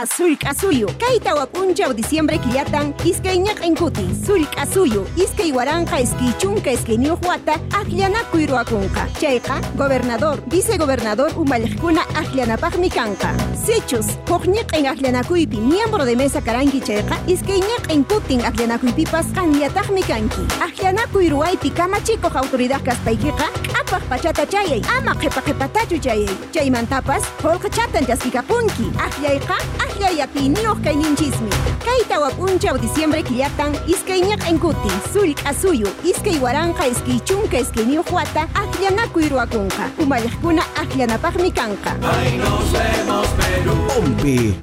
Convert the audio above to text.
Ama sullk'a suyu. Kayta wapunchaw diciembre killatan iskay ñaq'inkuti. Sullk'a suyu. Iskay waranqa iskay chunka iskay niyuq wata akllanakuy ruwakunqa. Chayqa gobernador, vicegobernador umalliqkuna akllanapaqmi kanqa. Sichus, huk ñiq'in akllanakuypi miembro de mesa karanki chayqa iskay ñiq'in kutin akllanakuypipas qanllataqmi kanki. Akllanakuy ruwaypi kamachikuq autoridad kaspaykiqa k'apaq pachata chayay. Ama qhipa qhipatachu chayay. Chaymantapas qullqachatan chaskikapunki. Aklayqa akllayapi niyuq kayninchismi. Kayta wapunchaw diciembre killatan iskay ñiq'in kuti. Sullk'a suyu. Iskay waranqa iskay chunka iskay niyuq wata akllanakuy ruwakunqa. Umalliqkuna akllanapaqmi kanqa. Pompi.